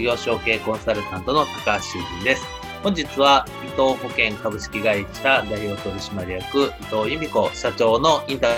事業承継コンサルタントの高橋修人です。本日は伊藤保険株式会社代表取締役伊藤由美子社長のインタ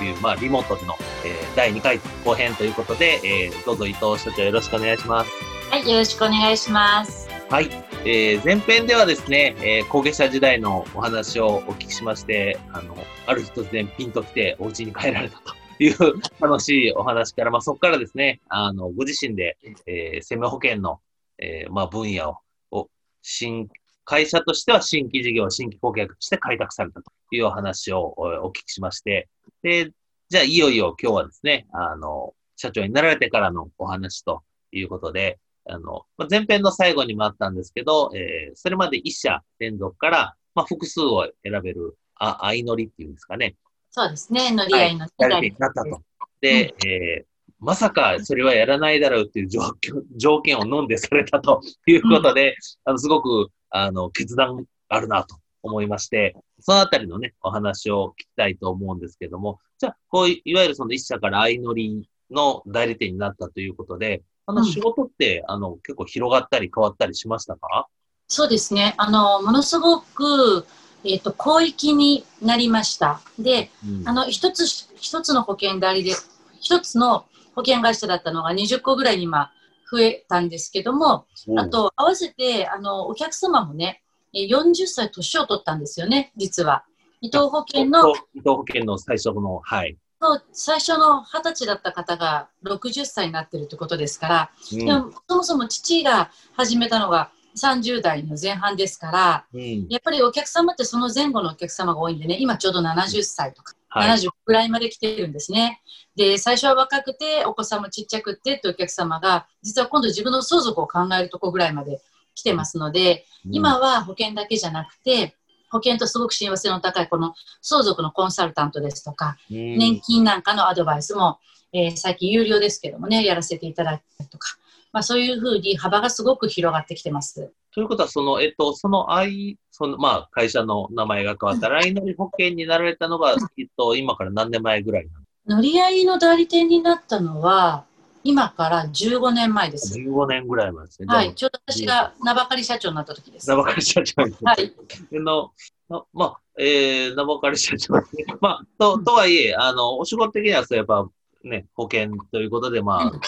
ビュー、まあリモートでの、えー、第2回後編ということで、えー、どうぞ伊藤社長よろしくお願いします。はい、よろしくお願いします。はい、えー、前編ではですね、えー、後継者時代のお話をお聞きしまして、あの、ある日突然ピンと来てお家に帰られたと。いう楽しいお話から、まあ、そこからですね、あの、ご自身で、えー、生命保険の、えー、まあ、分野を、を新、会社としては新規事業、新規顧客として開拓されたというお話をお聞きしまして、で、じゃあ、いよいよ今日はですね、あの、社長になられてからのお話ということで、あのま、前編の最後にもあったんですけど、えー、それまで一社連続から、まあ、複数を選べる、あ、相乗りっていうんですかね。そうですね、乗り合いの2人になったと。で、うん、えー、まさかそれはやらないだろうっていう条 条件を飲んでされたと いうことで、うん、あのすごくあの決断あるなと思いまして、そのあたりのね、お話を聞きたいと思うんですけども、じゃあ、こういいわゆるその一社から相乗りの代理店になったということで、あの仕事って、うん、あの結構広がったり変わったりしましたか？そうですね。あの、ものすごく、えっ、ー、と、広域になりました。で、うん、あの、一つ、一つの保険代理で、一つの保険会社だったのが20個ぐらいに今増えたんですけども、うん、あと、合わせて、あの、お客様もね、40歳年を取ったんですよね、実は。伊藤保険の。伊藤保険の最初の、はい。最初の20歳だった方が60歳になってるってことですから、うん、でもそもそも父が始めたのが30代の前半ですから、うん、やっぱりお客様ってその前後のお客様が多いんでね、今ちょうど70歳とか、はい、70ぐらいまで来てるんですね。で、最初は若くて、お子さんもちっちゃくてってお客様が、実は今度自分の相続を考えるとこぐらいまで来てますので、うん、今は保険だけじゃなくて、保険とすごく親和性の高いこの相続のコンサルタントですとか、うん、年金なんかのアドバイスも、えー、最近有料ですけどもね、やらせていただいたりとか、まあ、そういうふうに幅がすごく広がってきてます。ということは、その、えっと、その愛、その、まあ、会社の名前が変わったライノリ保険になられたのが、えっと、今から何年前ぐらいなの？乗り合いの代理店になったのは、今から15年前です。15年ぐらい前ですね。はい。ちょうど私が名ばかり社長になった時です。名ばかり社長にはい。の、まあ、えー、名ばかり社長まあ、と、とはいえ、あの、お仕事的には、そうやっぱ、ね、保険ということで、まあ、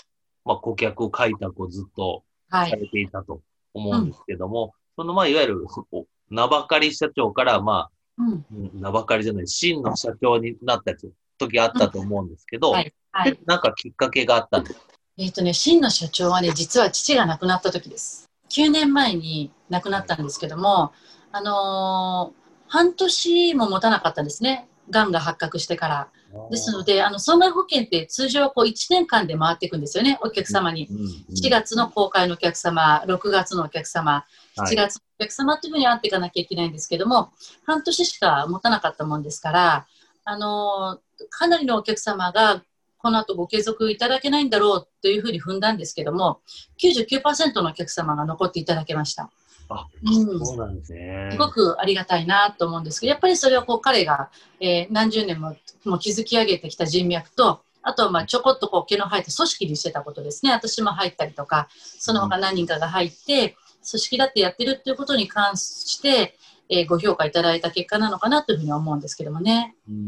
まあ、顧客開拓をずっとされていたと思うんですけども、はいうん、その、まあ、いわゆる、名ばかり社長から、まあ、うん、名ばかりじゃない、真の社長になった時あったと思うんですけど、うんはいはい、なんかきっかけがあったんですえっ、ー、とね、真の社長はね、実は父が亡くなった時です。9年前に亡くなったんですけども、あのー、半年も持たなかったんですね。がんが発覚してから。ですので、あの損害保険って通常こう1年間で回っていくんですよね、お客様に。4月の公開のお客様、6月のお客様、7月のお客様というふうに会っていかなきゃいけないんですけども、半年しか持たなかったもんですから、あのかなりのお客様がこの後ご継続いただけないんだろうというふうに踏んだんですけども、99%のお客様が残っていただけました。あ、うん、そうなんですね。すごくありがたいなと思うんですけど、やっぱりそれはこう彼が、えー、何十年ももう築き上げてきた人脈と、あとはまあちょこっとこう毛の生えた組織にしてたことですね。私も入ったりとか、その他何人かが入って、組織だってやってるっていうことに関して、えー、ご評価いただいた結果なのかなというふうに思うんですけどもね。うん、う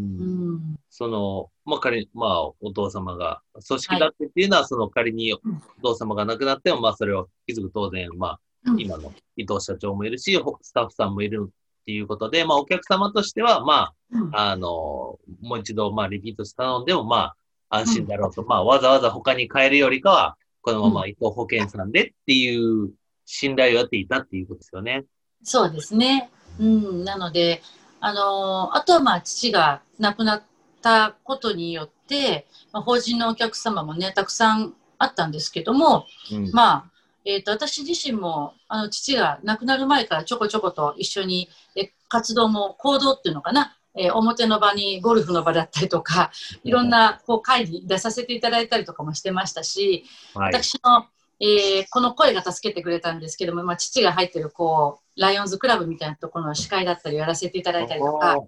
ん、その、まあ仮まあお父様が組織だってっていうのは、はい、その仮にお父様が亡くなっても、まあそれを気づく当然、まあ今の伊藤社長もいるし、スタッフさんもいるっていうことで、まあ、お客様としては、まあ、あの、もう一度、まあ、リピートして頼んでも、まあ、安心だろうと。まあ、わざわざ他に変えるよりかは、このまま伊藤保険さんでっていう信頼を得ていたっていうことですよね。そうですね。うん、なので、あのあとはまあ父が亡くなったことによって、まあ、法人のお客様もねたくさんあったんですけども、うん、まあ、えーと、私自身もあの父が亡くなる前からちょこちょこと一緒にえ活動も行動っていうのかな、えー、表の場にゴルフの場だったりとかいろんなこう会に出させていただいたりとかもしてましたし、はい、私のえー、この声が助けてくれたんですけども、まあ、父が入ってるこうライオンズクラブみたいなところの司会だったりやらせていただいたりとか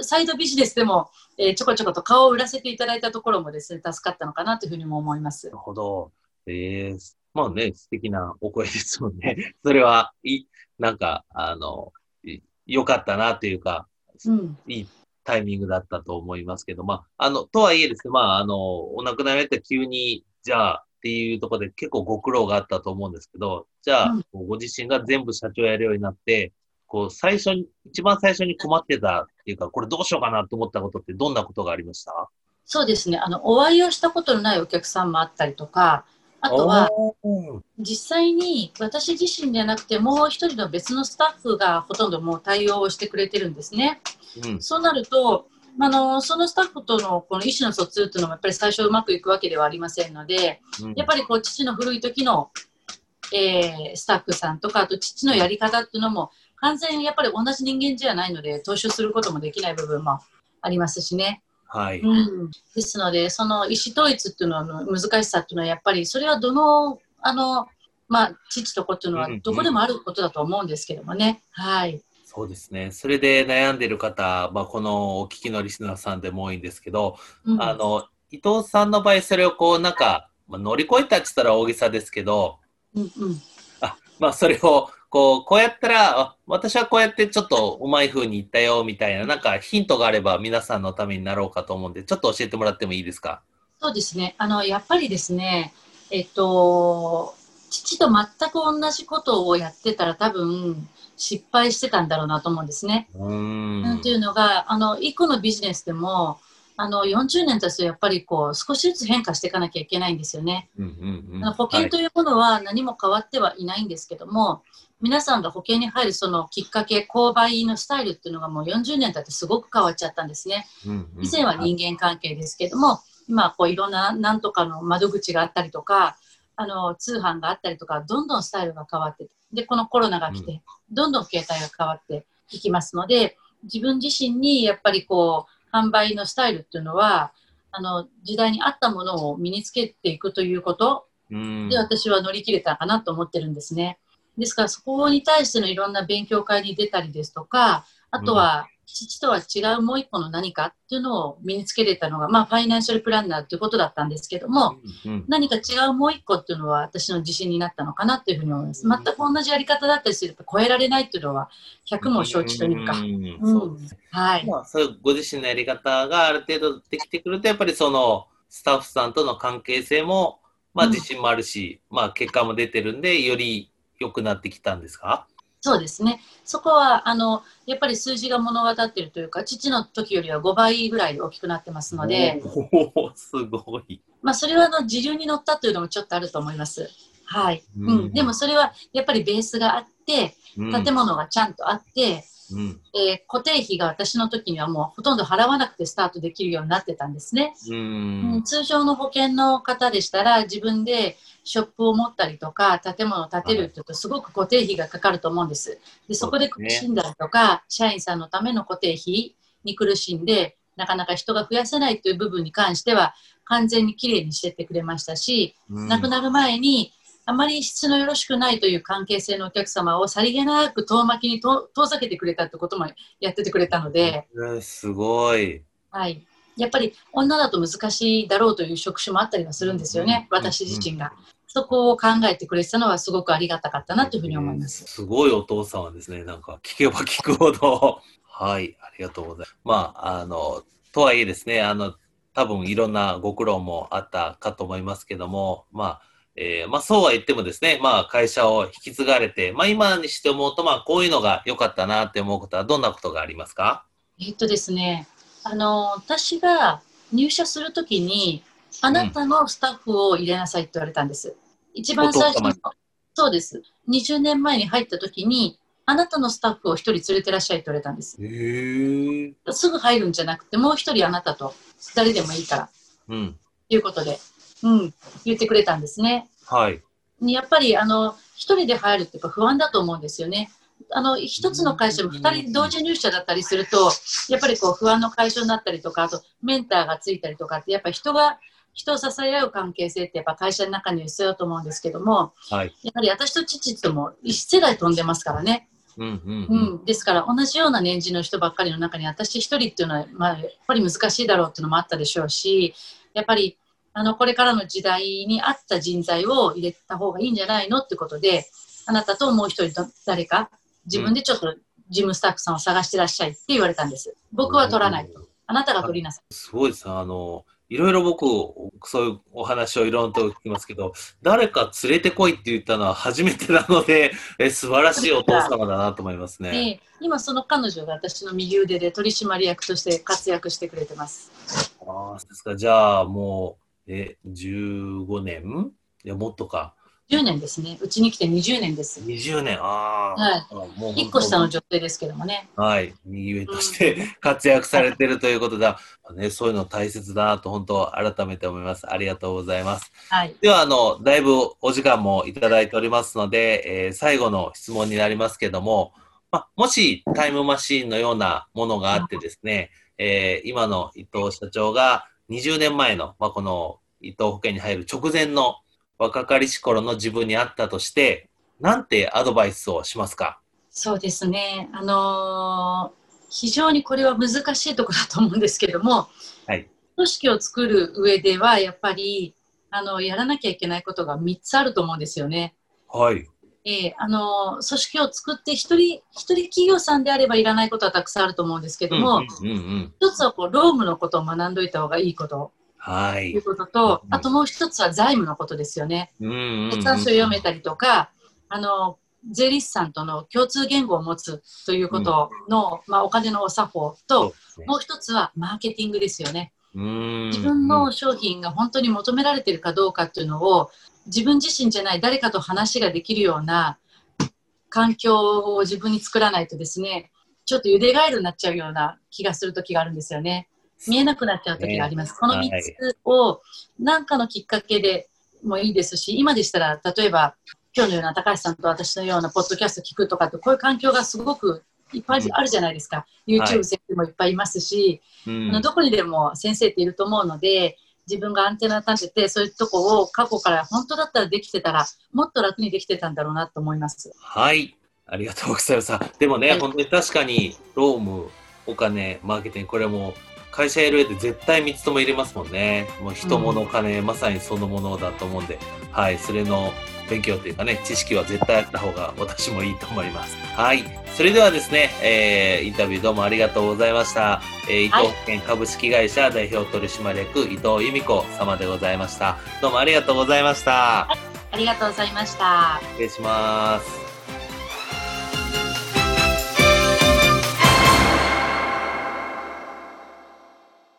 サイドビジネスでも、えー、ちょこちょこと顔を売らせていただいたところもですね助かったのかなというふうにも思います。なるほど、えー、まあね素敵なお声ですもんね。それはいなんかあの良かったなというか、うん、いいタイミングだったと思いますけど、まあ、あの、とはいえですね、まあ、あの、お亡くなりになって急に、じゃあ、っていうところで結構ご苦労があったと思うんですけど、じゃあ、うん、ご自身が全部社長やるようになって、こう、最初に、一番最初に困ってたっていうか、これどうしようかなと思ったことってどんなことがありました？そうですね。あの、お会いをしたことのないお客さんもあったりとか、あとは、実際に私自身ではなくて、もう一人の別のスタッフがほとんどもう対応をしてくれてるんですね。うん、そうなると、あのそのスタッフとのこの意思の疎通っていうのもやっぱり最初うまくいくわけではありませんので、うん、やっぱりこう父の古い時の、えー、スタッフさんとかあと父のやり方っていうのも完全にやっぱり同じ人間じゃないので踏襲することもできない部分もありますしね。はい、うん、ですのでその意思統一っていうのの難しさっていうのはやっぱりそれはどのあの、まあ、父と子っていうのはどこでもあることだと思うんですけどもね。うんうん、はい。そうですね。それで悩んでる方、まあ、このお聞きのリスナーさんでも多いんですけど、うん、あの、伊藤さんの場合、それをこう、なんか、まあ、乗り越えたって言ったら大げさですけど、うんうん、あまあ、それを、こう、こうやったら、私はこうやってちょっとうまい風に言ったよ、みたいな、なんかヒントがあれば皆さんのためになろうかと思うんで、ちょっと教えてもらってもいいですか？そうですね。あの、やっぱりですね、えっと、父と全く同じことをやってたら多分、失敗してたんだろうなと思うんですね。うんっていうのがあの一個のビジネスでもあの40年経つとやっぱりこう少しずつ変化していかなきゃいけないんですよね。保険というものは何も変わってはいないんですけども、はい、皆さんが保険に入るそのきっかけ購買のスタイルっていうのがもう40年経ってすごく変わっちゃったんですね。以前は人間関係ですけども、今こういろんななんとかの窓口があったりとかあの通販があったりとかどんどんスタイルが変わってでこのコロナが来て、どんどん携帯が変わっていきますので自分自身にやっぱりこう販売のスタイルっていうのはあの時代に合ったものを身につけていくということで私は乗り切れたかなと思ってるんですね。ですからそこに対してのいろんな勉強会に出たりですとかあとは父とは違うもう一個の何かっていうのを身につけれたのが、まあ、ファイナンシャルプランナーということだったんですけども、うんうん、何か違うもう一個っていうのは私の自信になったのかなっていうふうに思います。全く同じやり方だったりすると超えられないっていうのは100も承知というか。はい。まあ、そういうご自身のやり方がある程度できてくると、やっぱりそのスタッフさんとの関係性も、まあ自信もあるし、うん、まあ結果も出てるんで、より良くなってきたんですか？そうですね。そこは、あの、やっぱり数字が物語ってるというか、父の時よりは5倍ぐらい大きくなってますので。おすごい。まあ、それはあの、時流に乗ったというのもちょっとあると思います。はい。うん、うん、でもそれは、やっぱりベースがあって、建物がちゃんとあって、うん、えー、固定費が私の時にはもうほとんど払わなくてスタートできるようになってたんですね。うん、通常の保険の方でしたら自分でショップを持ったりとか建物を建てるっていうとすごく固定費がかかると思うんです。でそこで苦しんだりとか、社員さんのための固定費に苦しんでなかなか人が増やせないという部分に関しては完全にきれいにしてってくれましたし、うん、亡くなる前にあまり質のよろしくないという関係性のお客様をさりげなく遠巻きに遠ざけてくれたってこともやっててくれたので、すごい、はい、やっぱり女だと難しいだろうという職種もあったりはするんですよね、うん、私自身が。そこを考えてくれてたのはすごくありがたかったなというふうに思います。すごいお父さんはですね、なんか聞けば聞くほど はい、ありがとうございます。まあ、あの、とはいえですね、あの、多分いろんなご苦労もあったかと思いますけども、まあ、えー、まあそうは言ってもですね、まあ会社を引き継がれて、まあ今にして思うと、まあこういうのが良かったなって思うことはどんなことがありますか？えっとですね、あの、私が入社するときに、あなたのスタッフを入れなさいって言われたんです。一番最初の、そうです。20年前に入ったときに、あなたのスタッフを一人連れてらっしゃいって言われたんです。すぐ入るんじゃなくて、もう一人あなたと誰でもいいから。うん。いうことで。うん、言ってくれたんですね。はい。やっぱり、あの、一人で入るっていうか不安だと思うんですよね。あの、一つの会社も二人同時入社だったりすると、やっぱりこう不安の解消になったりとか、あとメンターがついたりとかって、やっぱり人が、人を支え合う関係性ってやっぱ会社の中には必要だと思うんですけども、はい、やはり私と父とも一世代飛んでますからね。うんうんうんうん、ですから同じような年次の人ばっかりの中に私一人っていうのは、まあ、やっぱり難しいだろうっていうのもあったでしょうしやっぱりあの、これからの時代に合った人材を入れた方がいいんじゃないのってことで、あなたともう一人誰か、自分でちょっと事務スタッフさんを探してらっしゃいって言われたんです。僕は取らないと。あなたが取りなさい。すごいですあの、いろいろ僕、そういうお話をいろんなと聞きますけど、誰か連れてこいって言ったのは初めてなので、え素晴らしいお父様だなと思いますね。今その彼女が私の右腕で取締役として活躍してくれてます。ああ、ですか。じゃあもう、え、15年？いや、もっとか。10年ですね。うちに来て20年です。20年、ああ。はい。もう1個下の女性ですけどもね。はい。右上として活躍されてるということだ。ね、そういうの大切だなと、本当、改めて思います。ありがとうございます。はい。では、あの、だいぶお時間もいただいておりますので、えー、最後の質問になりますけども、まもしタイムマシーンのようなものがあってですね、えー、今の伊藤社長が、20年前の、まあ、この伊藤保険に入る直前の若かりし頃の自分にあったとして、なんてアドバイスをしますか？そうですね。あのー、非常にこれは難しいところだと思うんですけども、はい、組織を作る上では、やっぱり、あの、やらなきゃいけないことが3つあると思うんですよね。はい。えー、あの組織を作って一人一人企業さんであればいらないことはたくさんあると思うんですけども、うんうんうん、一つはこう労務のことを学んどいた方がいいこと。はい。いうことと、あともう一つは財務のことですよね。決算書を読めたりとか、あの、税理士さんとの共通言語を持つということの、うん、まあ、お金のお作法と、ね、もう一つはマーケティングですよね。自分の商品が本当に求められているかどうかっていうのを、自分自身じゃない誰かと話ができるような環境を自分に作らないとですね、ちょっとゆでガエルになっちゃうような気がする時があるんですよね。見えなくなっちゃう時があります。ね、この3つを何かのきっかけでもいいですし、今でしたら、例えば、今日のような高橋さんと私のようなポッドキャスト聞くとかって、こういう環境がすごくいっぱいあるじゃないですか。うん、YouTube 先生もいっぱいいますし、はい、あのどこにでも先生っていると思うので、自分がアンテナ立てて、そういうとこを過去から本当だったらできてたら、もっと楽にできてたんだろうなと思います。はい。ありがとうございます。でもね、はい、本当に確かに、ローム、お金、マーケティング、これも会社やる上で絶対3つとも入れますもんね。もう人物金、うん、まさにそのものだと思うんで、はい、それの勉強というかね、知識は絶対あった方が私もいいと思います。はい。それではですね、えー、インタビューどうもありがとうございました。えー、伊藤保険株式会社代表取締役伊藤由美子様でございました。どうもありがとうございました。はい、ありがとうございました。失礼します。